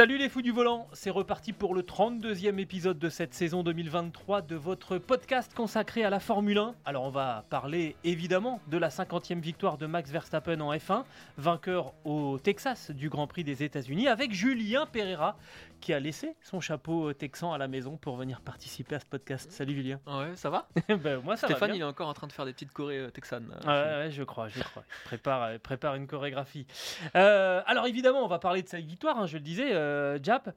Salut les fous du volant, c'est reparti pour le 32e épisode de cette saison 2023 de votre podcast consacré à la Formule 1. Alors on va parler évidemment de la 50e victoire de Max Verstappen en F1, vainqueur au Texas du Grand Prix des États-Unis avec Julien Pereira qui a laissé son chapeau texan à la maison pour venir participer à ce podcast. Salut Julien. Ouais, ça va ben, moi ça Stéphane, va il bien. est encore en train de faire des petites chorés euh, texanes. Ouais, ouais, je crois, je crois. Il prépare, il prépare une chorégraphie. Euh, alors évidemment, on va parler de sa victoire, hein, je le disais, euh, Jap.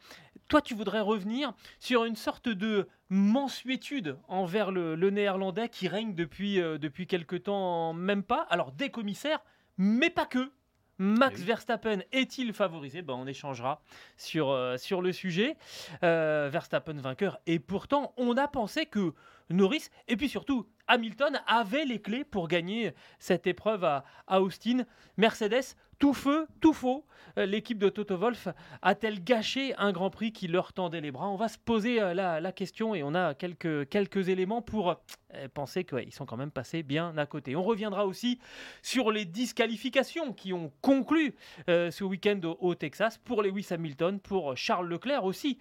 Toi, tu voudrais revenir sur une sorte de mensuétude envers le, le néerlandais qui règne depuis, euh, depuis quelque temps, même pas. Alors des commissaires, mais pas que. Max Eh oui. Verstappen est-il favorisé? Ben, On échangera sur, euh, sur le sujet. Euh, Verstappen vainqueur. Et pourtant, on a pensé que Norris, et puis surtout Hamilton, avaient les clés pour gagner cette épreuve à, à Austin. Mercedes, tout feu, tout faux. Euh, L'équipe de Toto Wolff a-t-elle gâché un Grand Prix qui leur tendait les bras? On va se poser euh, la, question et on a quelques, quelques éléments pour euh, penser qu'ils sont quand même passés bien à côté. On reviendra aussi sur les disqualifications qui ont conclu ce week-end au, Texas pour Lewis Hamilton, pour Charles Leclerc aussi,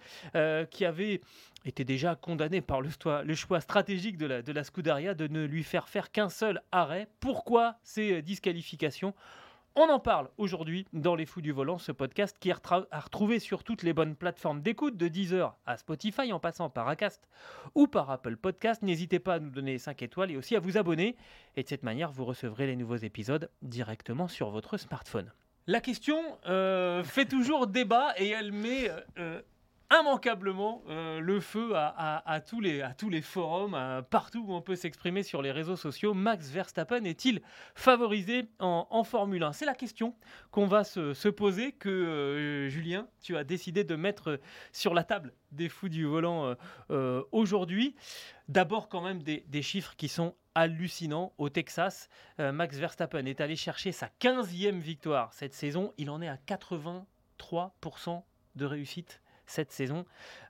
qui avait été déjà condamné par le, le choix stratégique de la, de la Scuderia de ne lui faire faire qu'un seul arrêt. Pourquoi ces disqualifications on en parle aujourd'hui dans Les Fous du Volant, ce podcast qui est à retrouver sur toutes les bonnes plateformes d'écoute, de Deezer à Spotify, en passant par Acast ou par Apple Podcast. N'hésitez pas à nous donner 5 étoiles et aussi à vous abonner. Et de cette manière, vous recevrez les nouveaux épisodes directement sur votre smartphone. La question euh, fait toujours débat et elle met euh, immanquablement euh, le feu à, tous les, forums, partout où on peut s'exprimer sur les réseaux sociaux. Max Verstappen est-il favorisé en, Formule 1 C'est la question qu'on va se, se poser, que euh, Julien, tu as décidé de mettre sur la table des fous du volant euh, aujourd'hui. D'abord quand même des, des chiffres qui sont hallucinants. Au Texas, Max Verstappen est allé chercher sa 15e victoire cette saison. Il en est à 83% de réussite cette saison.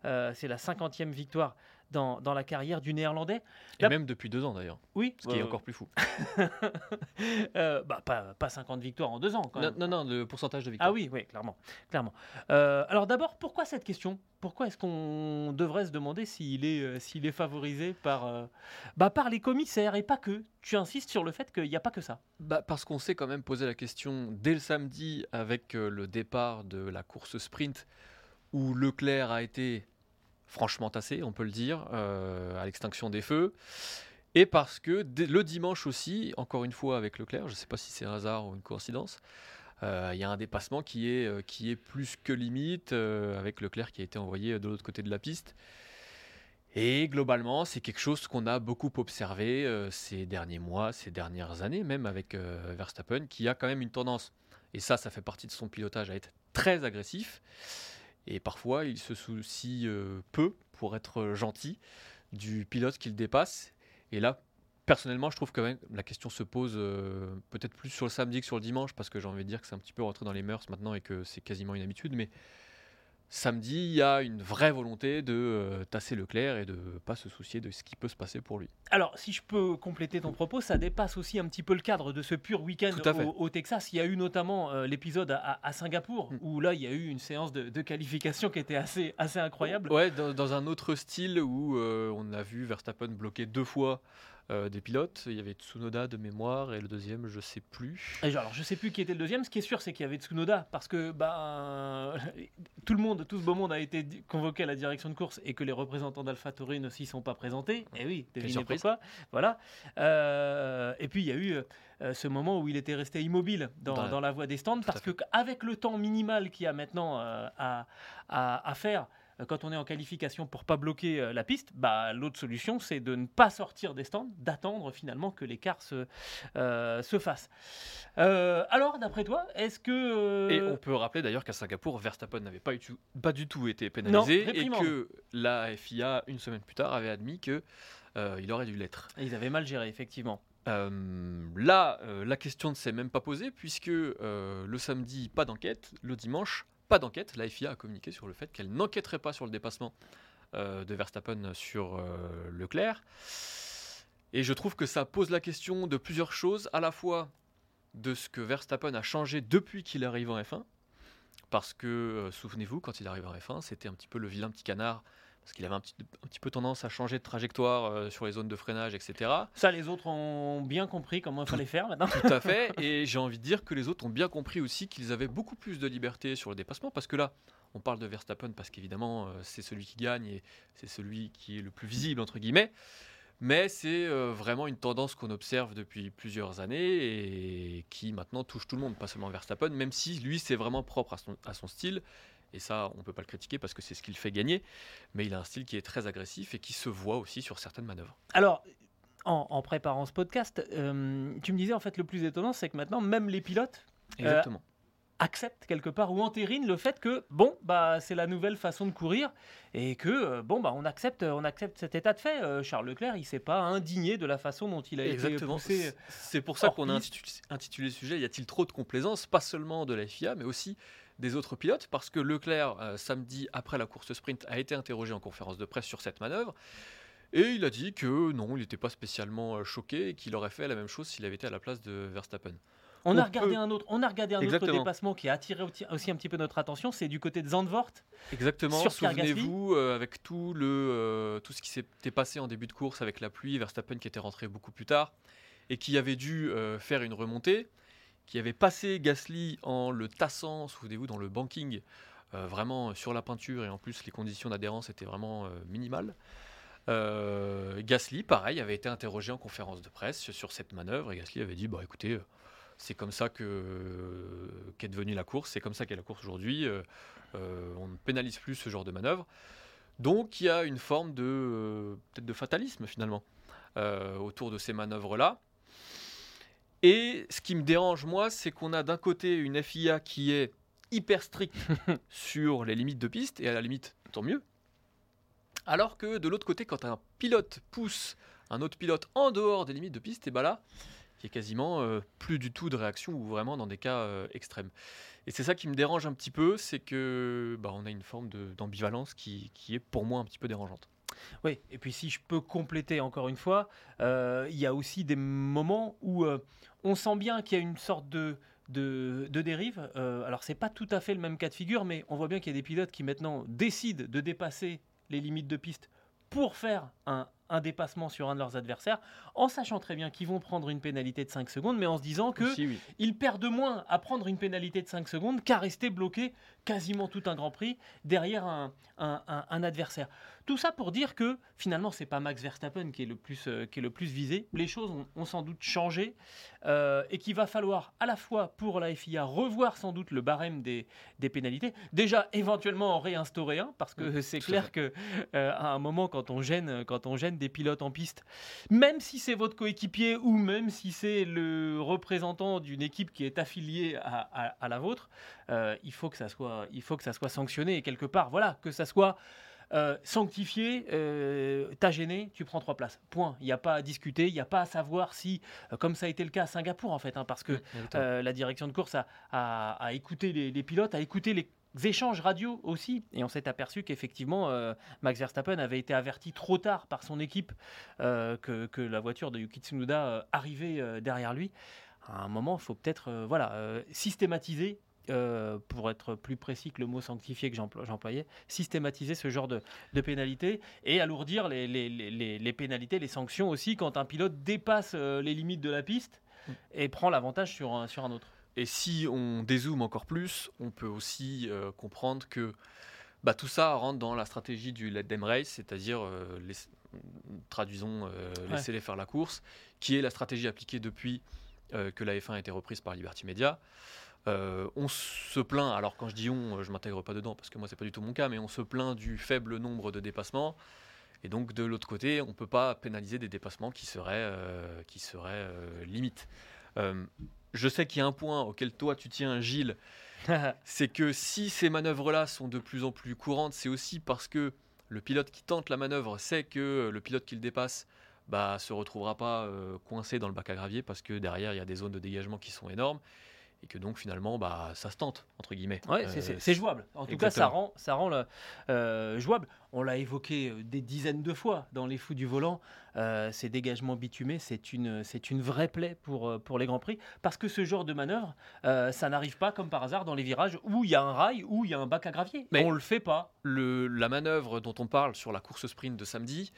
Euh, c'est la 50e victoire dans, dans la carrière du Néerlandais. Et même depuis deux ans d'ailleurs, Oui, ce qui est encore plus fou. euh, bah, pas, pas 50 victoires en deux ans quand Non, même. non, non, le pourcentage de victoires. Ah oui, oui, clairement. clairement. Euh, alors d'abord, pourquoi cette question? Pourquoi est-ce qu'on devrait se demander s'il est, s'il est favorisé par, bah, par les commissaires et pas que? Tu insistes sur le fait qu'il n'y a pas que ça. Bah, parce qu'on s'est quand même posé la question dès le samedi avec le départ de la course sprint où Leclerc a été franchement tassé, on peut le dire, euh, à l'extinction des feux. Et parce que le dimanche aussi, encore une fois avec Leclerc, je ne sais pas si c'est un hasard ou une coïncidence, euh, il y a un dépassement qui est, euh, plus que limite avec Leclerc qui a été envoyé de l'autre côté de la piste. Et globalement, c'est quelque chose qu'on a beaucoup observé ces derniers mois, ces dernières années, même avec Verstappen, qui a quand même une tendance, et ça, ça fait partie de son pilotage, à être très agressif. Et parfois, il se soucie euh, peu, pour être gentil, du pilote qu'il dépasse. Et là, personnellement, je trouve que la question se pose euh, peut-être plus sur le samedi que sur le dimanche, parce que j'ai envie de dire que c'est un petit peu rentré dans les mœurs maintenant et que c'est quasiment une habitude. Mais samedi, il y a une vraie volonté de euh, tasser Leclerc et de pas se soucier de ce qui peut se passer pour lui. Alors, si je peux compléter ton propos, ça dépasse aussi un petit peu le cadre de ce pur week-end au, au Texas. Il y a eu notamment euh, l'épisode à, à Singapour, Mm. où là, il y a eu une séance de, de qualification qui était assez, assez incroyable. Ouais, dans, dans un autre style où euh, on a vu Verstappen bloquer deux fois euh, des pilotes. Il y avait Tsunoda de mémoire et le deuxième, je sais plus. Alors, je sais plus qui était le deuxième. Ce qui est sûr, c'est qu'il y avait Tsunoda, parce que bah, tout le monde, tout ce beau monde a été convoqué à la direction de course et que les représentants d'AlphaTauri ne s'y sont pas présentés. Et oui, Quelle devinez pourquoi. Voilà. Euh, et puis il y a eu euh, ce moment où il était resté immobile dans, Dans la- dans la voie des stands, parce fait. que avec le temps minimal qu'il y a maintenant euh, à, à- à faire. Euh, quand on est en qualification pour pas bloquer euh, la piste, bah, l'autre solution c'est de ne pas sortir des stands, d'attendre finalement que l'écart se, euh, se fasse. Euh, alors, d'après toi, est-ce que. Et on peut rappeler d'ailleurs qu'à Singapour, Verstappen n'avait pas, pas du tout été pénalisé et que la FIA, une semaine plus tard, avait admis que euh, il aurait dû l'être. Ils avaient mal géré, effectivement. Euh, là, euh, la question ne s'est même pas posée puisque euh, le samedi, pas d'enquête, le dimanche, pas d'enquête. La FIA a communiqué sur le fait qu'elle n'enquêterait pas sur le dépassement euh, de Verstappen sur euh, Leclerc. Et je trouve que ça pose la question de plusieurs choses, à la fois de ce que Verstappen a changé depuis qu'il arrive en F1. Parce que, euh, souvenez-vous, quand il arrive en F1, c'était un petit peu le vilain petit canard, parce qu'il avait un petit, un petit peu tendance à changer de trajectoire euh, sur les zones de freinage, etc. Ça, les autres ont bien compris comment il fallait faire maintenant. Tout à fait. Et j'ai envie de dire que les autres ont bien compris aussi qu'ils avaient beaucoup plus de liberté sur le dépassement. Parce que là, on parle de Verstappen parce qu'évidemment, euh, c'est celui qui gagne et c'est celui qui est le plus visible, entre guillemets. Mais c'est euh, vraiment une tendance qu'on observe depuis plusieurs années et qui maintenant touche tout le monde, pas seulement Verstappen, même si lui, c'est vraiment propre à son, à son style. Et ça, on ne peut pas le critiquer parce que c'est ce qui le fait gagner. Mais il a un style qui est très agressif et qui se voit aussi sur certaines manœuvres. Alors, en, en préparant ce podcast, euh, tu me disais en fait le plus étonnant, c'est que maintenant, même les pilotes Exactement. Acceptent quelque part ou entérinent le fait que bon bah c'est la nouvelle façon de courir et que euh, bon bah on accepte on accepte cet état de fait Euh, Charles Leclerc il s'est pas indigné de la façon dont il a Exactement. été poussé C'est- C'est pour ça qu'on a intitulé, intitulé le sujet Y a-t-il trop de complaisance Pas seulement de la FIA, mais aussi des autres pilotes, parce que Leclerc, euh, samedi après la course sprint, a été interrogé en conférence de presse sur cette manœuvre. Et il a dit que non, il n'était pas spécialement choqué et qu'il aurait fait la même chose s'il avait été à la place de Verstappen. On a regardé peut- un autre on a regardé un autre dépassement qui a attiré aussi- un petit peu notre attention c'est du côté de Zandvoort Exactement. Sur Souvenez-vous, euh, avec tout, le, euh, tout ce qui s'était passé en début de course avec la pluie, Verstappen qui était rentré beaucoup plus tard et qui avait dû euh, faire une remontée, qui avait passé Gasly en le tassant, souvenez-vous, dans le banking, vraiment sur la peinture et en plus les conditions d'adhérence étaient vraiment minimales. Gasly, pareil, avait été interrogé en conférence de presse sur cette manœuvre et Gasly avait dit bah écoutez, c'est comme ça que qu'est devenue la course, c'est comme ça qu'est la course aujourd'hui. euh, euh, on ne pénalise plus ce genre de manœuvre. Donc il y a une forme de euh, peut-être de fatalisme finalement euh, autour de ces manœuvres-là. Et ce qui me dérange moi, c'est qu'on a d'un côté une FIA qui est hyper stricte sur les limites de piste et à la limite tant mieux. Alors que de l'autre côté, quand un pilote pousse un autre pilote en dehors des limites de piste, et ben là, quasiment euh, plus du tout de réaction ou vraiment dans des cas euh, extrêmes. Et c'est ça qui me dérange un petit peu, c'est que bah, on a une forme d'ambivalence qui, qui est pour moi un petit peu dérangeante. Oui, et puis si je peux compléter encore une fois, euh, il y a aussi des moments où on sent bien qu'il y a une sorte de, de, de dérive. Euh, alors c'est pas tout à fait le même cas de figure, mais on voit bien qu'il y a des pilotes qui maintenant décident de dépasser les limites de piste pour faire un, un dépassement sur un de leurs adversaires, en sachant très bien qu'ils vont prendre une pénalité de 5 secondes, mais en se disant que oui. ils perdent moins à prendre une pénalité de 5 secondes qu'à rester bloqué quasiment tout un Grand Prix derrière un, un- un- un adversaire. Tout ça pour dire que finalement, c'est pas Max Verstappen qui est le plus, euh, qui est le plus visé. Les choses ont, ont sans doute changé euh, et qu'il va falloir à la fois pour la FIA revoir sans doute le barème des, des pénalités. Déjà, éventuellement en réinstaurer un parce que c'est clair que euh, à un moment, quand on gêne, quand on gêne des pilotes en piste, même si c'est votre coéquipier ou même si c'est le représentant d'une équipe qui est affiliée à, à- à la vôtre, il faut que ça soit, il faut que ça soit sanctionné et quelque part, voilà, que ça soit euh, sanctifié. euh, T'as gêné, tu prends trois places. Point. Il n'y a pas à discuter, il n'y a pas à savoir si, euh, comme ça a été le cas à Singapour en fait, hein, parce que la direction de course a, a- a écouté les, les pilotes, a écouté les échanges radio aussi, et on s'est aperçu qu'effectivement euh, Max Verstappen avait été averti trop tard par son équipe euh, que, que la voiture de Yuki Tsunoda euh, arrivait derrière lui. À un moment, il faut peut-être voilà, systématiser, euh, pour être plus précis que le mot sanctifié que j'emplo- j'employais, systématiser ce genre de, de pénalités et alourdir les, les- les- les- les pénalités, les sanctions aussi quand un pilote dépasse euh, les limites de la piste et prend l'avantage sur un, sur un autre. Et si on dézoome encore plus, on peut aussi euh, comprendre que bah, tout ça rentre dans la stratégie du let them race, c'est-à-dire, euh, traduisons, Ouais. laissez-les faire la course, qui est la stratégie appliquée depuis que la F1 a été reprise par Liberty Media. Euh, on se plaint, alors quand je dis on, je m'intègre pas dedans parce que moi c'est pas du tout mon cas, mais on se plaint du faible nombre de dépassements. Et donc de l'autre côté, on ne peut pas pénaliser des dépassements qui seraient, euh, qui seraient euh, limites. Euh, je sais qu'il y a un point auquel toi tu tiens, Gilles, c'est que si ces manœuvres-là sont de plus en plus courantes, c'est aussi parce que le pilote qui tente la manœuvre sait que le pilote qui le dépasse bah, se retrouvera pas euh, coincé dans le bac à gravier parce que derrière il y a des zones de dégagement qui sont énormes et que donc finalement bah, ça se tente entre guillemets. Ouais, c'est- Euh, jouable. En tout cas, ça rend, ça rend le, euh, jouable. On l'a évoqué euh, des dizaines de fois dans les fous du volant. euh, ces dégagements bitumés, c'est une, c'est une vraie plaie pour, pour les Grands Prix. Parce que ce genre de manœuvre, ça n'arrive pas comme par hasard dans les virages où il y a un rail, où il y a un bac à gravier. Mais- on le fait pas. le- la manœuvre dont on parle sur la course sprint de samedi,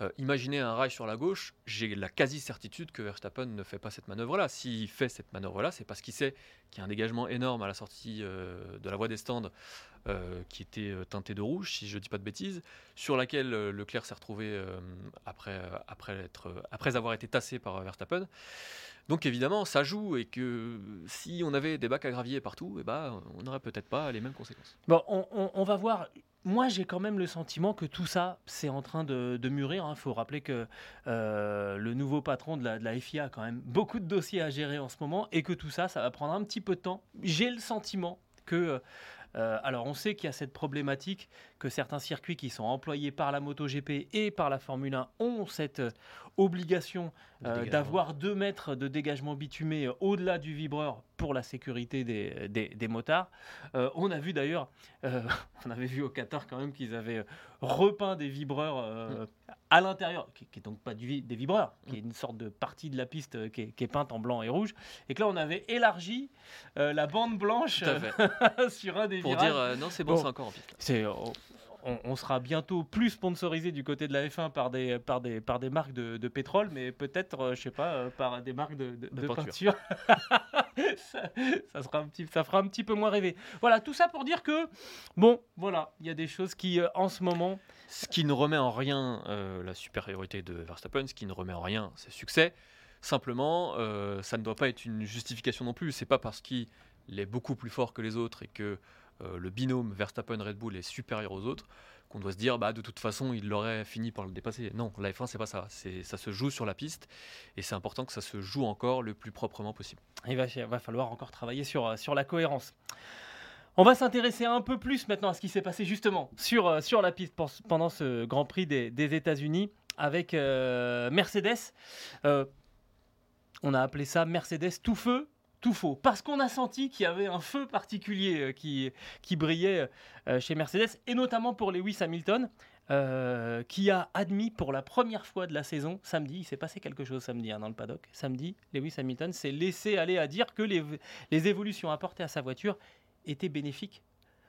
euh, imaginez un rail sur la gauche, j'ai la quasi-certitude que Verstappen ne fait pas cette manœuvre-là. S'il fait cette manœuvre-là, c'est parce qu'il sait qu'il y a un dégagement énorme à la sortie euh, de la voie des stands euh, qui était teintée de rouge, si je ne dis pas de bêtises, sur laquelle Leclerc s'est retrouvé après, après, être, après avoir été tassé par Verstappen. Donc évidemment, ça joue et que si on avait des bacs à gravier partout, eh ben, on n'aurait peut-être pas les mêmes conséquences. Bon, on, on- on va voir. Moi, j'ai quand même le sentiment que tout ça, c'est en train de, mûrir. Il faut rappeler que euh, le nouveau patron de la, FIA a quand même beaucoup de dossiers à gérer en ce moment et que tout ça, ça va prendre un petit peu de temps. J'ai le sentiment que... euh, alors, on sait qu'il y a cette problématique que certains circuits qui sont employés par la MotoGP et par la Formule 1 ont cette obligation euh, d'avoir 2 mètres de dégagement bitumé euh, au-delà du vibreur pour la sécurité des, des, des motards. Euh, on a vu d'ailleurs, euh, on avait vu au Qatar quand même qu'ils avaient repeint des vibreurs à l'intérieur, qui, qui est donc pas du, des vibreurs, qui est une sorte de partie de la piste qui est, qui est peinte en blanc et rouge, et que là on avait élargi la bande blanche sur un des Pour virages. dire non, c'est bon, Bon. c'est encore en piste. C'est, on, on sera bientôt plus sponsorisé du côté de la F1 par des, par des, par des marques de, de pétrole, mais peut-être, euh, je sais pas, euh, par des marques de, de- peinture. peinture. ça, ça sera un petit, ça fera un petit peu moins rêver. Voilà, tout ça pour dire que, bon, voilà, il y a des choses qui, euh, en ce moment, Ce qui ne remet en rien euh, la supériorité de Verstappen, ce qui ne remet en rien ses succès. Simplement, euh, ça ne doit pas être une justification non plus. C'est pas parce qu'il est beaucoup plus fort que les autres et que le binôme Verstappen-Red Bull est supérieur aux autres qu'on doit se dire bah de toute façon il aurait fini par le dépasser. Non, la F1 c'est pas ça. C'est ça se joue sur la piste et c'est important que ça se joue encore le plus proprement possible. il va, falloir encore travailler sur, euh, sur la cohérence. On va s'intéresser un peu plus maintenant à ce qui s'est passé justement sur, euh, sur la piste pen- pendant ce Grand Prix des, États-Unis avec euh, Mercedes. Euh, on a appelé ça Mercedes tout feu, faux. Parce qu'on a senti qu'il y avait un feu particulier euh, qui, qui brillait euh, chez Mercedes, et notamment pour Lewis Hamilton, euh, qui a admis pour la première fois de la saison, samedi, il s'est passé quelque chose samedi hein, dans le paddock, samedi, Lewis Hamilton s'est laissé aller à dire que les, les évolutions apportées à sa voiture étaient bénéfiques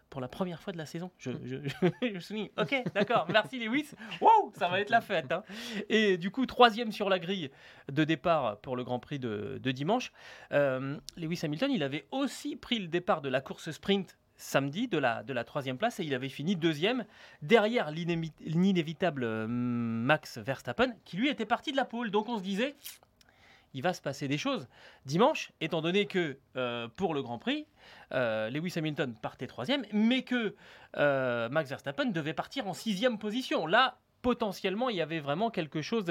pour la première fois de la saison. Je, je, je, je souligne. Ok, d'accord. Merci Lewis. Wow, ça va être la fête. hein. Et du coup, troisième sur la grille de départ pour le Grand Prix de, de dimanche. Euh, Lewis Hamilton, il avait aussi pris le départ de la course sprint samedi de la, de la troisième place et il avait fini deuxième derrière l'inévitable euh, Max Verstappen qui lui était parti de la pole. Donc on se disait, il va se passer des choses dimanche, étant donné que euh, pour le Grand Prix, euh, Lewis Hamilton partait troisième, mais que euh, Max Verstappen devait partir en sixième position. Là, potentiellement, il y avait vraiment quelque chose,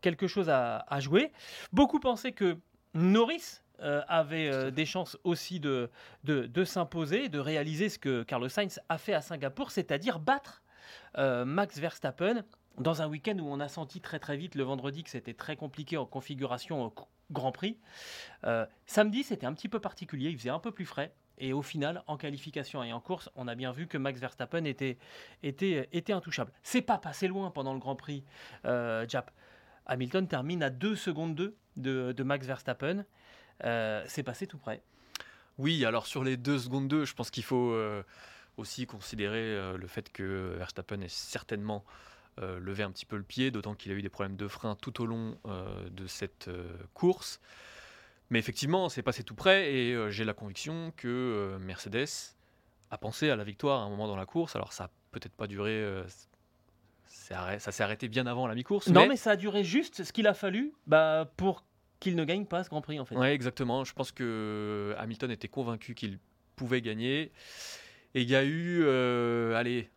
quelque chose à, jouer. Beaucoup pensaient que Norris avait des chances aussi de, de, s'imposer, de réaliser ce que Carlos Sainz a fait à Singapour, c'est-à-dire battre Max Verstappen dans un week-end où on a senti très très vite le vendredi que c'était très compliqué en configuration au Grand Prix. Euh, samedi, c'était un petit peu particulier, il faisait un peu plus frais. Et au final, en qualification et en course, on a bien vu que Max Verstappen était, était, était intouchable. C'est pas passé loin pendant le Grand Prix, euh, Jap. Hamilton termine à 2 secondes 2 de, Max Verstappen. Euh, c'est passé tout près. Oui, alors sur les 2 secondes 2, je pense qu'il faut euh, aussi considérer le fait que Verstappen est certainement euh, levé un petit peu le pied, d'autant qu'il a eu des problèmes de frein tout au long euh, de cette euh, course. Mais effectivement, c'est passé tout près et j'ai la conviction que Mercedes a pensé à la victoire à un moment dans la course. Alors ça n'a peut-être pas duré, ça s'est arrêté bien avant la mi-course. Non, mais ça a duré juste ce qu'il a fallu bah, pour qu'il ne gagne pas ce Grand Prix en fait. Ouais, exactement. Je pense que Hamilton était convaincu qu'il pouvait gagner. Et il y a eu, euh, allez,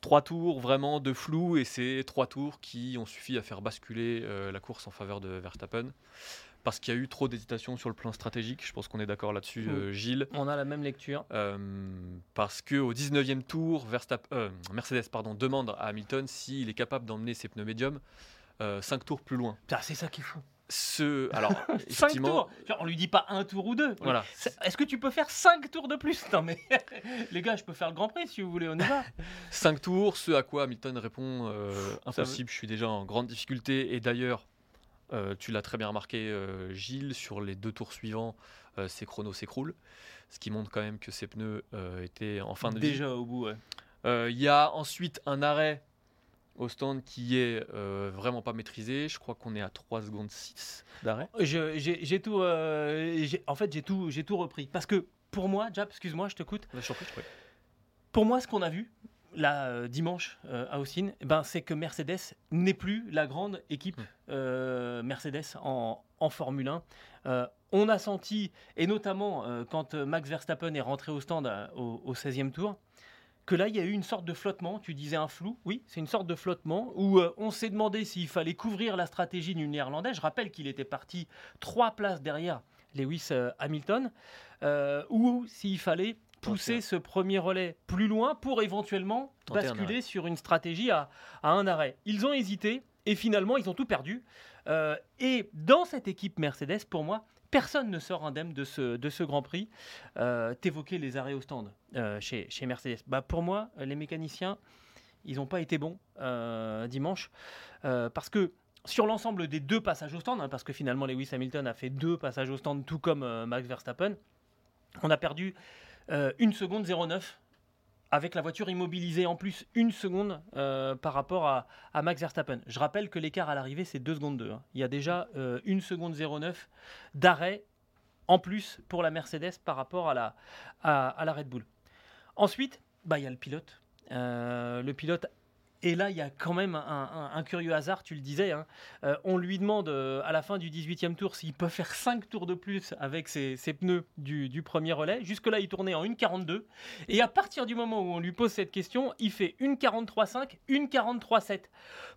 trois tours vraiment de flou, et c'est trois tours qui ont suffi à faire basculer euh, la course en faveur de Verstappen. Parce qu'il y a eu trop d'hésitation sur le plan stratégique, je pense qu'on est d'accord là-dessus, euh, Gilles. On a la même lecture. Euh, parce qu'au 19e tour, Verstappen, Mercedes pardon, demande à Hamilton s'il est capable d'emmener ses pneus médiums 5 tours plus loin. C'est ça qui est fou. Ce, alors, 5 effectivement, tours On lui dit pas un tour ou deux. Voilà. Est-ce que tu peux faire 5 tours de plus? Non mais les gars, je peux faire le Grand Prix si vous voulez, on y va. 5 tours, ce à quoi Hamilton répond euh, impossible, je suis déjà en grande difficulté. Et d'ailleurs, euh, tu l'as très bien remarqué, euh, Gilles, sur les deux tours suivants, ses chronos s'écroulent. Ce qui montre quand même que ses pneus étaient en fin de vie. Déjà au bout, ouais. Il y a ensuite un arrêt au stand qui est euh, vraiment pas maîtrisé. Je crois qu'on est à 3 secondes 6 d'arrêt. J'ai tout, euh, en fait, j'ai tout, j'ai tout repris. Parce que pour moi, Jap, excuse-moi, je te coûte. Pour moi, ce qu'on a vu là euh, dimanche euh, à Austin, eh ben, c'est que Mercedes n'est plus la grande équipe Mm. euh, Mercedes en, en Formule 1. Euh, on a senti, et notamment quand Max Verstappen est rentré au stand au, au 16e tour, que là, il y a eu une sorte de flottement. Tu disais un flou. Oui, c'est une sorte de flottement où euh, on s'est demandé s'il fallait couvrir la stratégie du Néerlandais. Je rappelle qu'il était parti trois places derrière Lewis euh, Hamilton, euh, ou s'il fallait pousser ce premier relais plus loin pour éventuellement basculer sur une stratégie à, à un arrêt. Ils ont hésité et finalement, ils ont tout perdu. Euh, et dans cette équipe Mercedes, pour moi, personne ne sort indemne de ce, Grand Prix. Euh, T'évoquais les arrêts au stand euh, chez, Mercedes. Bah, pour moi, les mécaniciens, ils n'ont pas été bons euh, dimanche. Euh, parce que sur l'ensemble des deux passages au stand, hein, parce que finalement Lewis Hamilton a fait deux passages au stand, tout comme Max Verstappen, on a perdu euh, une seconde 09 avec la voiture immobilisée en plus une seconde euh, par rapport à, à Max Verstappen. Je rappelle que l'écart à l'arrivée c'est 2 secondes 2. Il y a déjà euh, une seconde 09 d'arrêt en plus pour la Mercedes par rapport à la, à la Red Bull. Ensuite, bah, il y a le pilote. Euh, le pilote. Et là, il y a quand même un, un- un curieux hasard, tu le disais. hein. Euh, on lui demande euh, à la fin du 18e tour s'il peut faire 5 tours de plus avec ses, ses pneus du, du premier relais. Jusque-là, il tournait en 1,42. Et à partir du moment où on lui pose cette question, il fait 1,43,5, 1,43,7.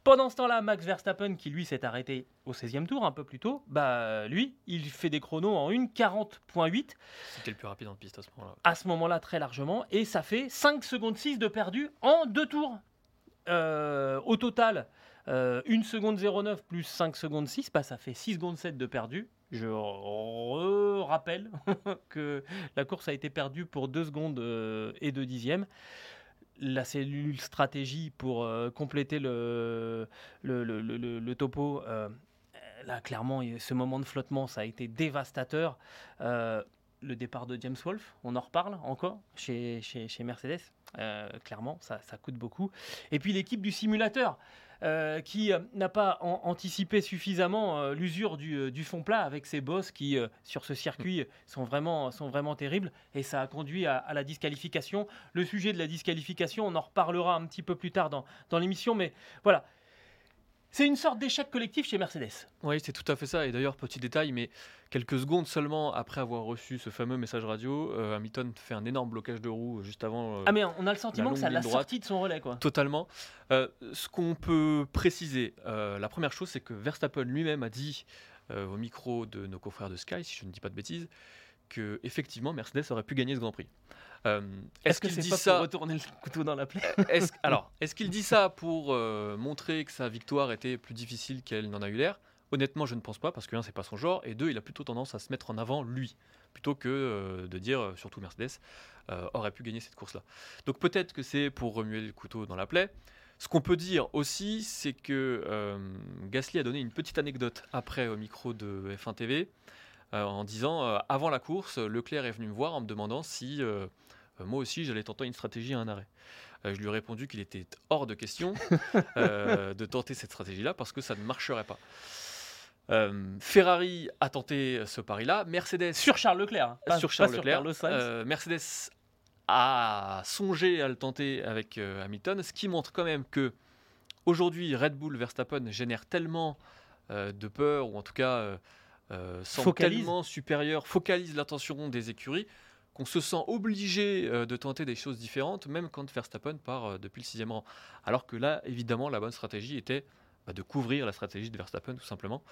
Pendant ce temps-là, Max Verstappen, qui lui s'est arrêté au 16e tour un peu plus tôt, bah lui, il fait des chronos en 1,40,8 C'était le plus rapide en piste à ce moment-là. à ce moment-là très largement et ça fait 5 secondes 6 de perdu en deux tours. Euh, au total, euh, 1 seconde 09 plus 5 secondes 6, bah, ça fait 6 secondes 7 de perdu. Je rappelle que la course a été perdue pour 2 secondes euh, et 2 dixièmes. La cellule stratégie pour euh, compléter le, topo, euh, là clairement, ce moment de flottement, ça a été dévastateur. Euh, le départ de James Wolf, on en reparle encore chez Mercedes? Euh, clairement, ça, ça coûte beaucoup. Et puis l'équipe du simulateur, euh, qui euh, n'a pas an- anticipé suffisamment l'usure du, du fond plat avec ses bosses qui, sur ce circuit, sont vraiment, sont vraiment terribles. Et ça a conduit à, à la disqualification. Le sujet de la disqualification, on en reparlera un petit peu plus tard dans, dans l'émission. Mais voilà, c'est une sorte d'échec collectif chez Mercedes. Oui, c'est tout à fait ça. Et d'ailleurs, petit détail, mais quelques secondes seulement après avoir reçu ce fameux message radio, euh, Hamilton fait un énorme blocage de roue juste avant. euh, Ah mais on a le sentiment que ça l'a sorti de son relais. quoi. Totalement. Euh, ce qu'on peut préciser, la première chose, c'est que Verstappen lui-même a dit au micro de nos confrères de Sky, si je ne dis pas de bêtises, que effectivement Mercedes aurait pu gagner ce Grand Prix. Euh, Est-ce qu'il dit pas ça pour retourner le couteau dans la plaie est-ce, alors, est-ce qu'il dit ça pour euh, montrer que sa victoire était plus difficile qu'elle n'en a eu l'air? Honnêtement, je ne pense pas, parce que un, c'est pas son genre, et deux, il a plutôt tendance à se mettre en avant lui, plutôt que euh, de dire, euh, surtout Mercedes, euh, aurait pu gagner cette course-là. Donc peut-être que c'est pour remuer le couteau dans la plaie. Ce qu'on peut dire aussi, c'est que euh, Gasly a donné une petite anecdote après au micro de F1 TV, euh, en disant, euh, avant la course, Leclerc est venu me voir en me demandant si euh, euh, moi aussi j'allais tenter une stratégie à un arrêt. Euh, je lui ai répondu qu'il était hors de question euh, de tenter cette stratégie-là parce que ça ne marcherait pas. Euh, Ferrari a tenté ce pari-là. Mercedes Sur Charles Leclerc. hein, pas- sur pas Charles Leclerc. Euh, Mercedes a songé à le tenter avec euh, Hamilton, ce qui montre quand même que aujourd'hui Red Bull Verstappen génère tellement euh, de peur ou en tout cas euh, semble Focalise. tellement supérieur, focalise l'attention des écuries, qu'on se sent obligé euh, de tenter des choses différentes, même quand Verstappen part euh, depuis le sixième rang. Alors que là, évidemment, la bonne stratégie était bah, de couvrir la stratégie de Verstappen, tout simplement.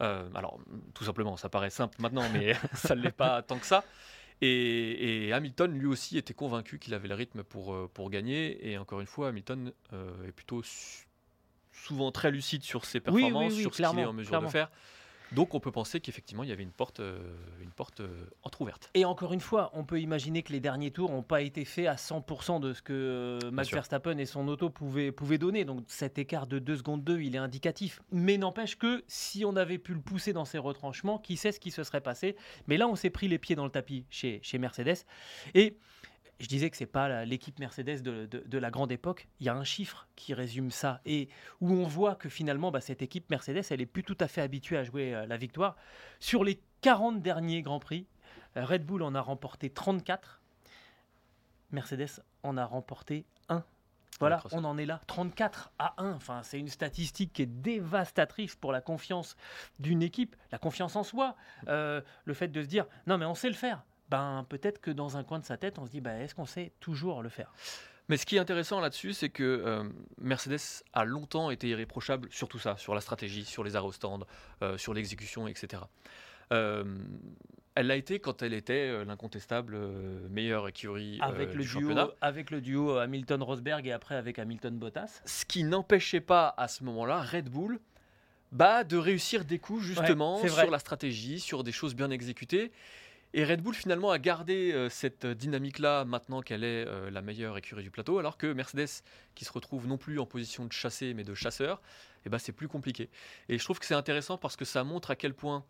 Euh, alors, tout simplement, ça paraît simple maintenant, mais ça ne l'est pas tant que ça. Et, et Hamilton, lui aussi, était convaincu qu'il avait le rythme pour, pour gagner. Et encore une fois, Hamilton est plutôt souvent très lucide sur ses Oui, oui, performances, oui, sur ce qu'il est en mesure clairement. de faire. Donc on peut penser qu'effectivement, il y avait une porte, euh, une porte euh, entrouverte. Et encore une fois, on peut imaginer que les derniers tours n'ont pas été faits à 100% de ce que euh, Max. Verstappen et son auto pouvaient, pouvaient donner. Donc cet écart de 2 secondes 2, il est indicatif. Mais n'empêche que si on avait pu le pousser dans ses retranchements, qui sait ce qui se serait passé? Mais là, on s'est pris les pieds dans le tapis chez, chez Mercedes. Et je disais que c'est pas l'équipe Mercedes de, de- de la grande époque. Il y a un chiffre qui résume ça et où on voit que finalement, bah, cette équipe Mercedes, elle est plus tout à fait habituée à jouer euh, la victoire. Sur les 40 derniers Grands Prix, euh, Red Bull en a remporté 34. Mercedes en a remporté 1. Voilà, on en est là, 34 à 1. Enfin, c'est une statistique qui est dévastatrice pour la confiance d'une équipe, la confiance en soi, euh, le fait de se dire non mais on sait le faire. Ben peut-être que dans un coin de sa tête, on se dit bah, est-ce qu'on sait toujours le faire? Mais ce qui est intéressant là-dessus, c'est que euh, Mercedes a longtemps été irréprochable sur tout ça, sur la stratégie, sur les arrêts au stand, euh, sur l'exécution, etc. Euh, elle l'a été quand elle était euh, l'incontestable meilleure écurie avec, le du duo, championnat. avec le duo Hamilton-Rosberg et après avec Hamilton-Bottas. Ce qui n'empêchait pas à ce moment-là Red Bull bah, de réussir des coups justement sur la stratégie, sur des choses bien exécutées. Et Red Bull finalement a gardé euh, cette dynamique-là maintenant qu'elle est euh, la meilleure écurie du plateau, alors que Mercedes, qui se retrouve non plus en position de chasser mais de chasseur, eh ben, c'est plus compliqué. Et je trouve que c'est intéressant parce que ça montre à quel point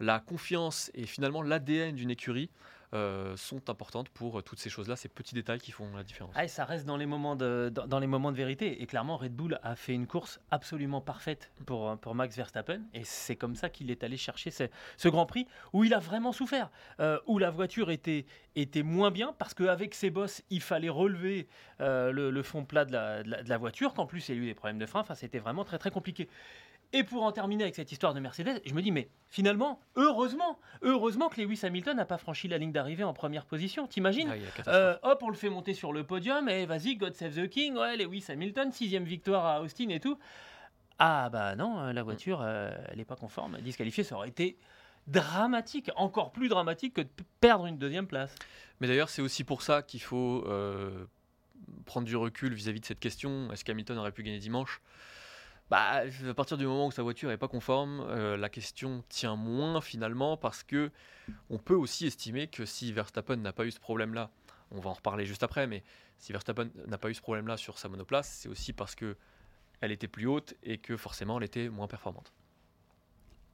la confiance et finalement l'ADN d'une écurie euh, sont importantes pour euh, toutes ces choses-là, ces petits détails qui font la différence. Ah, et ça reste dans les, moments de, dans, dans les moments de vérité. Et clairement, Red Bull a fait une course absolument parfaite pour, pour Max Verstappen. Et c'est comme ça qu'il est allé chercher ce, ce Grand Prix où il a vraiment souffert. euh, où la voiture était, était moins bien parce qu'avec ses bosses, il fallait relever euh, le, le fond plat de la, de la- de la voiture. Qu'en plus, il y a eu des problèmes de frein. Enfin, c'était vraiment très très compliqué. Et pour en terminer avec cette histoire de Mercedes, je me dis, mais finalement, heureusement, heureusement que Lewis Hamilton n'a pas franchi la ligne d'arrivée en première position. T'imagines Ah, euh, hop, on le fait monter sur le podium et vas-y, God Save the King, ouais, Lewis Hamilton, sixième victoire à Austin et tout. Ah bah non, euh, la voiture, euh, elle n'est pas conforme, disqualifiée, ça aurait été dramatique, encore plus dramatique que de perdre une deuxième place. Mais d'ailleurs, c'est aussi pour ça qu'il faut euh, prendre du recul vis-à-vis de cette question. Est-ce qu'Hamilton aurait pu gagner dimanche? Bah, À partir du moment où sa voiture n'est pas conforme, euh, la question tient moins finalement parce que on peut aussi estimer que si Verstappen n'a pas eu ce problème-là, on va en reparler juste après, mais si Verstappen n'a pas eu ce problème-là sur sa monoplace, c'est aussi parce que elle était plus haute et que forcément elle était moins performante.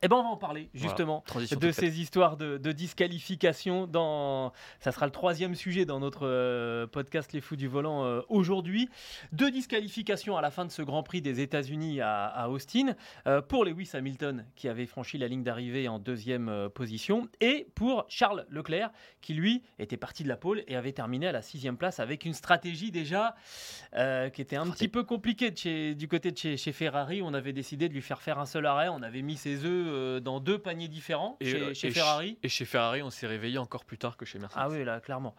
Eh ben on va en parler justement de ces histoires de, de disqualification. Dans, ça sera le troisième sujet dans notre euh, podcast Les Fous du Volant euh, aujourd'hui. Deux disqualifications à la fin de ce Grand Prix des États-Unis à, à Austin euh, pour Lewis Hamilton qui avait franchi la ligne d'arrivée en deuxième position et pour Charles Leclerc qui lui était parti de la pole et avait terminé à la sixième place avec une stratégie déjà qui était un petit peu compliquée de chez- du côté de chez, chez Ferrari. On avait décidé de lui faire faire un seul arrêt. On avait mis ses œufs euh, dans deux paniers différents chez, euh, chez et Ferrari. Et chez Ferrari, on s'est réveillé encore plus tard que chez Mercedes. Ah oui, là, clairement.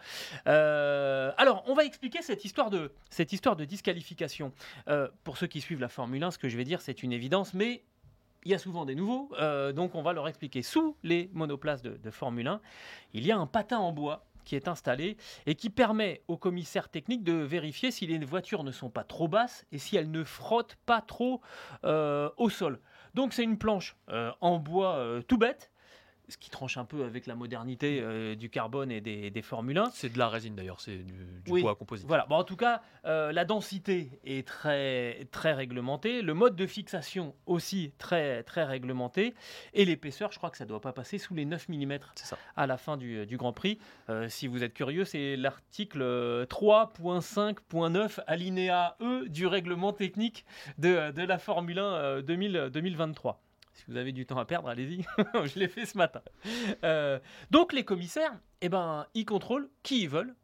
Euh, alors, on va expliquer cette histoire de, cette histoire de disqualification. Euh, pour ceux qui suivent la Formule 1, ce que je vais dire, c'est une évidence, mais il y a souvent des nouveaux, euh, donc on va leur expliquer. Sous les monoplaces de, de Formule 1, il y a un patin en bois qui est installé et qui permet au commissaire technique de vérifier si les voitures ne sont pas trop basses et si elles ne frottent pas trop euh, au sol. Donc c'est une planche euh, en bois euh, tout bête, ce qui tranche un peu avec la modernité euh, du carbone et des, des Formule 1. C'est de la résine d'ailleurs, c'est du, du Oui, bois composite. Voilà. Bon, en tout cas, euh, la densité est très, très réglementée. Le mode de fixation aussi très, très réglementé. Et l'épaisseur, je crois que ça ne doit pas passer sous les 9 mm C'est ça. à la fin du, du Grand Prix. Euh, si vous êtes curieux, c'est l'article euh, 3.5.9 alinéa E du règlement technique de, de la Formule 1 euh, 2000 2023. Si vous avez du temps à perdre, allez-y. je l'ai fait ce matin. Euh, donc les commissaires, eh ben, ils contrôlent qui ils veulent,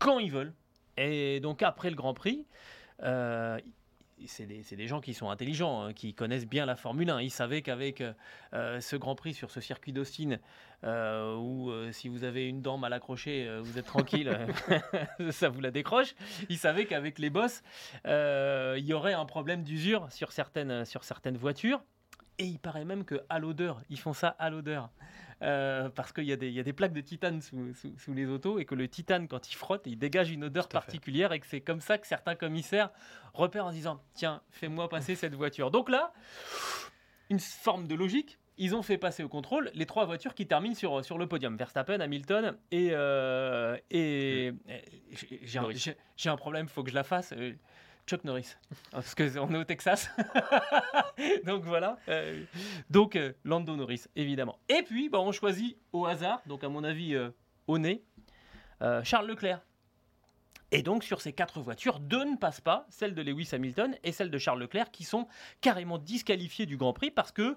quand ils veulent. Et donc après le Grand Prix, euh, c'est des, gens qui sont intelligents, hein, qui connaissent bien la Formule 1. Ils savaient qu'avec euh, ce Grand Prix sur ce circuit d'Austin, où si vous avez une dent mal accrochée, vous êtes tranquille, ça vous la décroche. Ils savaient qu'avec les bosses, il y aurait un problème d'usure sur certaines, sur certaines voitures. Et il paraît même que à l'odeur, ils font ça à l'odeur. Euh, parce qu'il y, a des- il y a des plaques de titane sous, sous- sous les autos et que le titane, quand il frotte, il dégage une odeur fait. particulière et que c'est comme ça que certains commissaires repèrent en disant Tiens, fais-moi passer cette voiture. Donc là, une forme de logique. Ils ont fait passer au contrôle les trois voitures qui terminent sur, sur le podium Verstappen, Hamilton et. euh, et j'ai- un- un problème, faut que je la fasse. Chuck Norris. Parce qu'on est au Texas. donc voilà. euh, donc euh, Lando Norris, évidemment. Et puis, bah, on choisit au hasard, donc à mon avis euh, au nez, Charles Leclerc. Et donc sur ces quatre voitures, deux ne passent pas, celle de Lewis Hamilton et celle de Charles Leclerc, qui sont carrément disqualifiées du Grand Prix parce que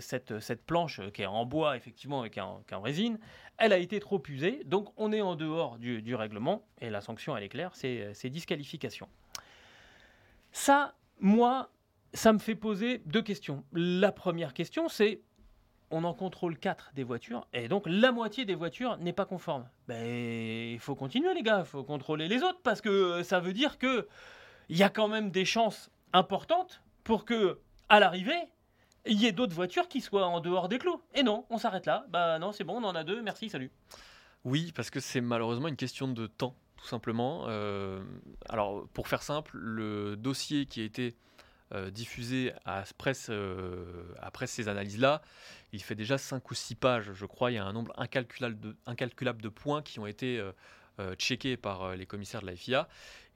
cette, planche qui est en bois effectivement et qui est en, résine, elle a été trop usée. Donc on est en dehors du, du règlement et la sanction elle est claire, c'est disqualification. Ça, moi, ça me fait poser deux questions. La première question, c'est on en contrôle 4 des voitures, et donc la moitié des voitures n'est pas conforme. Ben, il faut continuer, les gars, il faut contrôler les autres, parce que euh, ça veut dire que il y a quand même des chances importantes pour que, à l'arrivée, il y ait d'autres voitures qui soient en dehors des clous. Et non, on s'arrête là. Bah non, c'est bon, on en a deux, merci, salut. Oui, parce que c'est malheureusement une question de temps, tout simplement. Euh, alors, pour faire simple, le dossier qui a été euh, diffusé à presse, euh, après ces analyses-là, il fait déjà 5 ou 6 pages, je crois. Il y a un nombre incalculable de, incalculable de points qui ont été euh, euh, checkés par euh, les commissaires de la FIA.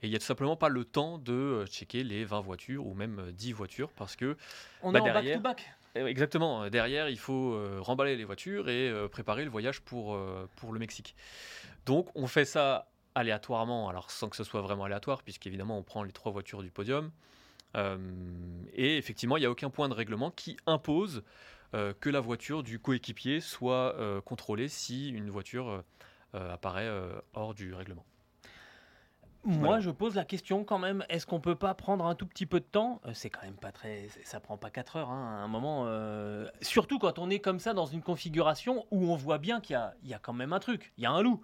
Et il n'y a tout simplement pas le temps de euh, checker les 20 voitures ou même euh, 10 voitures parce que On Bah, est en derrière- back-to-back. euh, Exactement. Euh, Derrière, il faut euh, remballer les voitures et euh, préparer le voyage pour, euh, pour le Mexique. Donc, on fait ça aléatoirement, alors sans que ce soit vraiment aléatoire, puisqu'évidemment, on prend les trois voitures du podium. Euh, et effectivement, il n'y a aucun point de règlement qui impose euh, que la voiture du coéquipier soit euh, contrôlée si une voiture apparaît hors du règlement. Moi, Voilà. je pose la question quand même, est-ce qu'on peut pas prendre un tout petit peu de temps? C'est quand même pas très... Ça prend pas 4 heures, hein, à un moment. euh, Surtout quand on est comme ça dans une configuration où on voit bien qu'il y a, il y a quand même un truc, il y a un loup.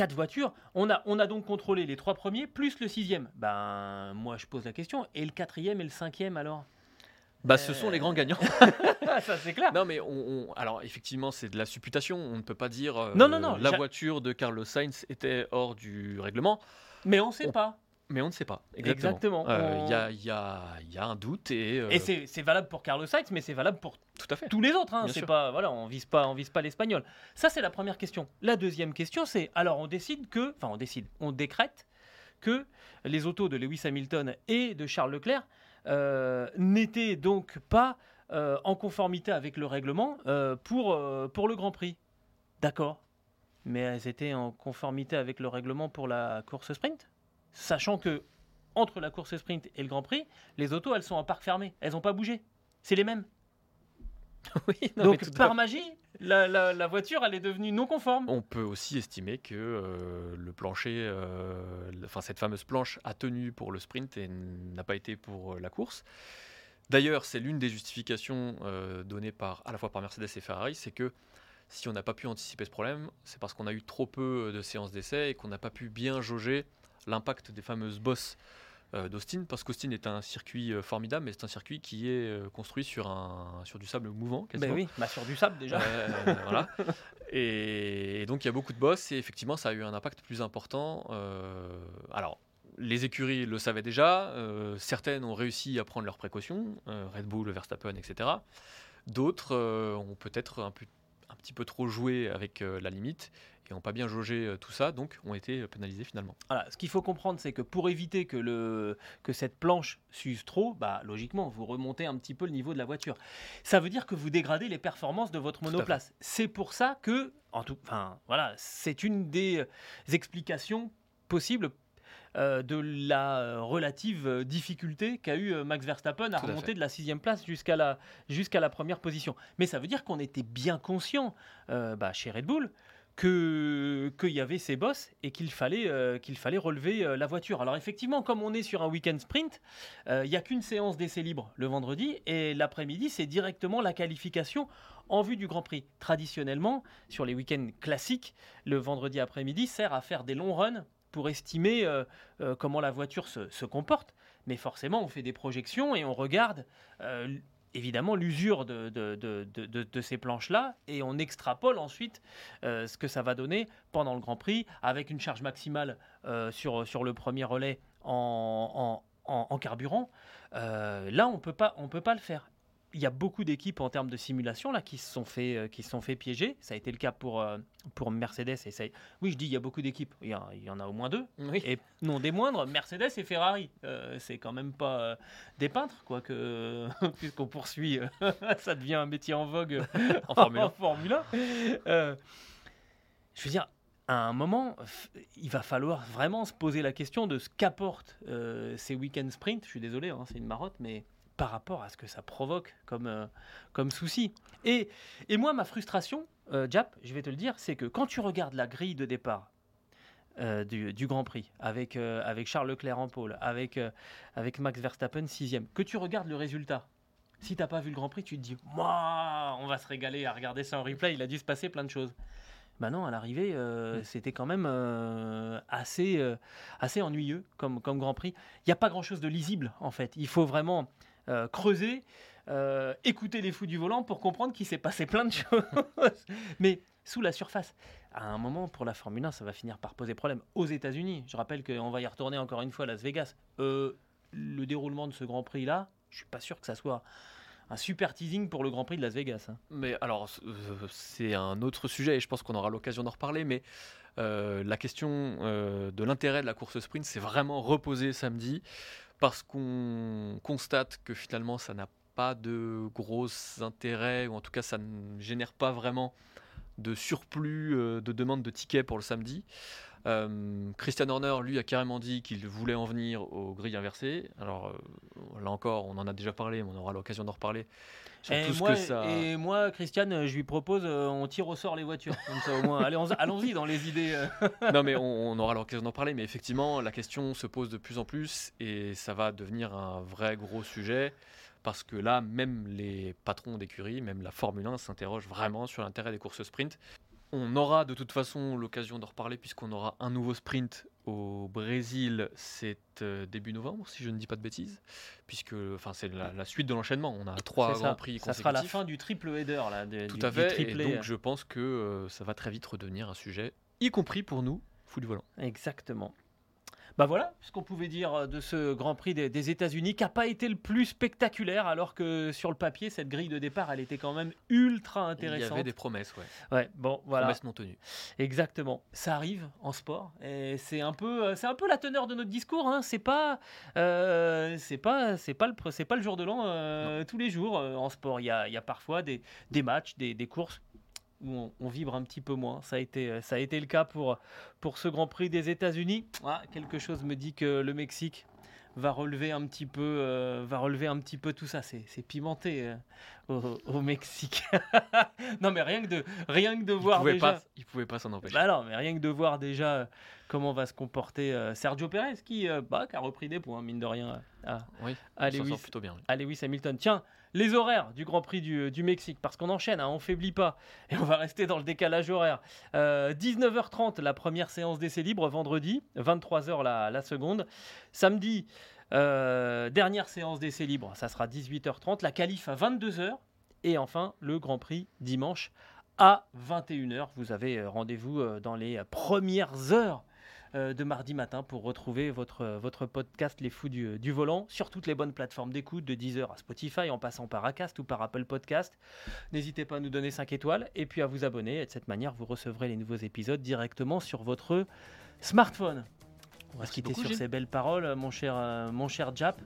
Quatre voitures, on a, on a donc contrôlé les trois premiers plus le sixième. Ben, moi je pose la question, et le quatrième et le cinquième alors? Bah, ce sont les grands gagnants. Ça c'est clair. Non, mais on, on- alors effectivement, c'est de la supputation. On ne peut pas dire euh, Non, non, non, la voiture de Carlos Sainz était hors du règlement, Mais on sait on- pas. Mais on ne sait pas. Exactement. Euh, Il On- y, a, il y a- il y a un doute et, euh, Et c'est valable pour Carlos Sainz, mais c'est valable pour tout à fait. tous les autres. Hein. Pas voilà, on vise pas, on vise pas l'espagnol. Ça c'est la première question. La deuxième question, c'est alors on décide que, enfin on décide, on décrète que les autos de Lewis Hamilton et de Charles Leclerc euh, n'étaient donc pas euh, en conformité avec le règlement euh, pour euh, pour le Grand Prix. D'accord. Mais elles étaient en conformité avec le règlement pour la course sprint, sachant que entre la course sprint et le Grand Prix, les autos elles sont en parc fermé, elles n'ont pas bougé. C'est les mêmes. Oui, non, Donc par magie, la, la- la voiture elle est devenue non conforme. On peut aussi estimer que euh, le plancher, euh, le- enfin cette fameuse planche a tenu pour le sprint et n'a pas été pour euh, la course. D'ailleurs, c'est l'une des justifications données par à la fois par Mercedes et Ferrari, c'est que si on n'a pas pu anticiper ce problème, c'est parce qu'on a eu trop peu de séances d'essai et qu'on n'a pas pu bien jauger l'impact des fameuses bosses euh, d'Austin, parce qu'Austin est un circuit euh, formidable, mais c'est un circuit qui est euh, construit sur, un, sur du sable mouvant. Ben quasiment. oui, bah sur du sable déjà. Euh, voilà. Et, et donc il y a beaucoup de boss et effectivement ça a eu un impact plus important. Euh, alors les écuries le savaient déjà, euh, certaines ont réussi à prendre leurs précautions, Red Bull, Verstappen, etc. D'autres ont peut-être un, peu- petit peu trop joué avec euh, la limite et n'ont pas bien jaugé euh, tout ça, donc ont été pénalisés finalement. Voilà, ce qu'il faut comprendre, c'est que pour éviter que, le, que cette planche s'use trop, bah, logiquement, vous remontez un petit peu le niveau de la voiture. Ça veut dire que vous dégradez les performances de votre monoplace. C'est pour ça que, en tout, enfin, voilà, c'est une des euh, explications possibles euh, de la euh, relative euh, difficulté qu'a eu Max Verstappen à Tout remonter de la sixième place jusqu'à la, jusqu'à la première position. Mais ça veut dire qu'on était bien conscient euh, bah, chez Red Bull que qu'il y avait ces bosses et qu'il fallait euh, qu'il fallait relever euh, la voiture. Alors effectivement, comme on est sur un week-end sprint, euh, il n'y a qu'une séance d'essai libre le vendredi et l'après-midi, c'est directement la qualification en vue du Grand Prix. Traditionnellement, sur les week-ends classiques, le vendredi après-midi sert à faire des longs runs pour estimer euh, euh, comment la voiture se, se comporte. Mais forcément, on fait des projections et on regarde euh, évidemment l'usure de, de- de- de- ces planches-là et on extrapole ensuite ce que ça va donner pendant le Grand Prix avec une charge maximale sur, sur le premier relais en, en- en- en carburant. Là, on on peut pas le faire. Il y a beaucoup d'équipes en termes de simulation là qui se sont fait, euh, qui se sont fait piéger. Ça a été le cas pour, euh, pour Mercedes et ça. Oui, je dis il y a beaucoup d'équipes. Il, y a- il y en a au moins deux. Oui. Et non des moindres, Mercedes et Ferrari. Euh, c'est quand même pas euh, des peintres, quoique, puisqu'on poursuit, ça devient un métier en vogue En Formule 1. en Formule 1. Euh, je veux dire, à un moment, il va falloir vraiment se poser la question de ce qu'apportent ces week-end sprints. Je suis désolé, hein, c'est une marotte, mais par rapport à ce que ça provoque comme, euh, comme souci. Et, et moi, ma frustration, euh, Jap, je vais te le dire, c'est que quand tu regardes la grille de départ euh, du, du Grand Prix, avec, euh, avec Charles Leclerc en pôle, avec, avec Max Verstappen sixième, que tu regardes le résultat, si t'as pas vu le Grand Prix, tu te dis, Mouah, on va se régaler à regarder ça en replay, il a dû se passer plein de choses. Bah non, à l'arrivée, euh, c'était quand même euh, assez, euh, assez ennuyeux comme, comme Grand Prix. Il n'y a pas grand-chose de lisible, en fait. Il faut vraiment euh, creuser, euh, écouter les fous du volant pour comprendre qu'il s'est passé plein de choses. Mais sous la surface. À un moment, pour la Formule 1, ça va finir par poser problème. Aux États-Unis, je rappelle qu'on va y retourner encore une fois à Las Vegas. Euh, le déroulement de ce Grand Prix-là, je suis pas sûr que ça soit un super teasing pour le Grand Prix de Las Vegas. hein. Mais alors, c'est un autre sujet et je pense qu'on aura l'occasion d'en reparler. Mais la question de l'intérêt de la course sprint s'est vraiment reposée samedi parce qu'on constate que finalement, ça n'a pas de gros intérêt ou en tout cas, ça ne génère pas vraiment de surplus euh, de demandes de tickets pour le samedi. Euh, Christian Horner, lui, a carrément dit qu'il voulait en venir aux grilles inversées. Alors, euh, là encore, on en a déjà parlé, mais on aura l'occasion d'en reparler. Sur Et tout ce moi, que ça... et moi, Christiane, je lui propose, euh, on tire au sort les voitures. Comme ça, au moins. Allez, allons-y dans les idées. non mais on, on aura l'occasion d'en parler, mais effectivement la question se pose de plus en plus et ça va devenir un vrai gros sujet parce que là même les patrons d'écurie, même la Formule 1 s'interrogent vraiment sur l'intérêt des courses sprint. On aura de toute façon l'occasion d'en reparler puisqu'on aura un nouveau sprint au Brésil, c'est euh, début novembre si je ne dis pas de bêtises, puisque enfin c'est la, la suite de l'enchaînement. On a trois grands prix Ça sera la fin du triple header là. de- Tout du- à fait. Et donc je pense que euh, ça va très vite redevenir un sujet, y compris pour nous, fous du volant. Exactement. Bah voilà ce qu'on pouvait dire euh, de ce Grand Prix des, des États-Unis, qui n'a pas été le plus spectaculaire, alors que sur le papier, cette grille de départ, elle était quand même ultra Il y intéressante. avait des promesses, ouais. Ouais, bon, voilà. Promesses non tenues. Exactement. Ça arrive en sport et c'est un peu, euh, c'est un peu la teneur de notre discours. Hein. C'est pas, euh, c'est pas, c'est pas le, pr- c'est pas le jour de l'an euh, tous les jours euh, en sport. Il y a, il y a parfois des, des matchs, des, des courses où on, vibre un petit peu moins. Ça a été, euh, ça a été le cas pour pour ce Grand Prix des États-Unis. Ah, quelque chose me dit que le Mexique va relever un petit peu, euh, va relever un petit peu tout ça. C'est, c'est pimenté euh, au, au Mexique. non mais rien que de, rien que de Il voir pouvait déjà. pas, il pouvait pas s'en empêcher. Bah non, mais rien que de voir déjà euh, comment va se comporter euh, Sergio Perez qui, euh, bah, qui a repris des points, mine de rien, à, oui, à Lewis, plutôt bien. oui. à Lewis Hamilton. Tiens, les horaires du Grand Prix du, du Mexique, parce qu'on enchaîne, hein, on faiblit pas, et on va rester dans le décalage horaire. Euh, 19h30, la première séance d'essai libre, vendredi, 23h la, la seconde. Samedi, euh, dernière séance d'essai libre, ça sera 18h30, la qualif à 22h, et enfin le Grand Prix dimanche à 21h. Vous avez euh, rendez-vous euh, dans les premières heures de mardi matin pour retrouver votre, podcast Les Fous du, du Volant sur toutes les bonnes plateformes d'écoute, de Deezer à Spotify, en passant par Acast ou par Apple Podcast. N'hésitez pas à nous donner 5 étoiles et puis à vous abonner. Et de cette manière, vous recevrez les nouveaux épisodes directement sur votre smartphone. On va se quitter beaucoup, sur Gilles. ces belles paroles, mon cher, euh, mon cher Jap.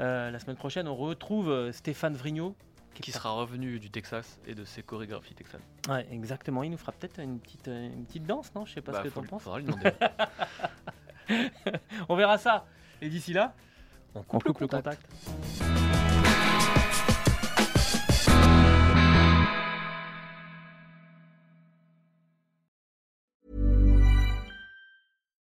Euh, la semaine prochaine, on retrouve euh, Stéphane Vrignot. Qui sera revenu du Texas et de ses chorégraphies texanes. Ouais, exactement. Il nous fera peut-être une petite, euh, une petite danse, non? Je sais pas Bah, ce que faut t'en penses. faudra lui demander. On verra ça. Et d'ici là, On on coupe le contact.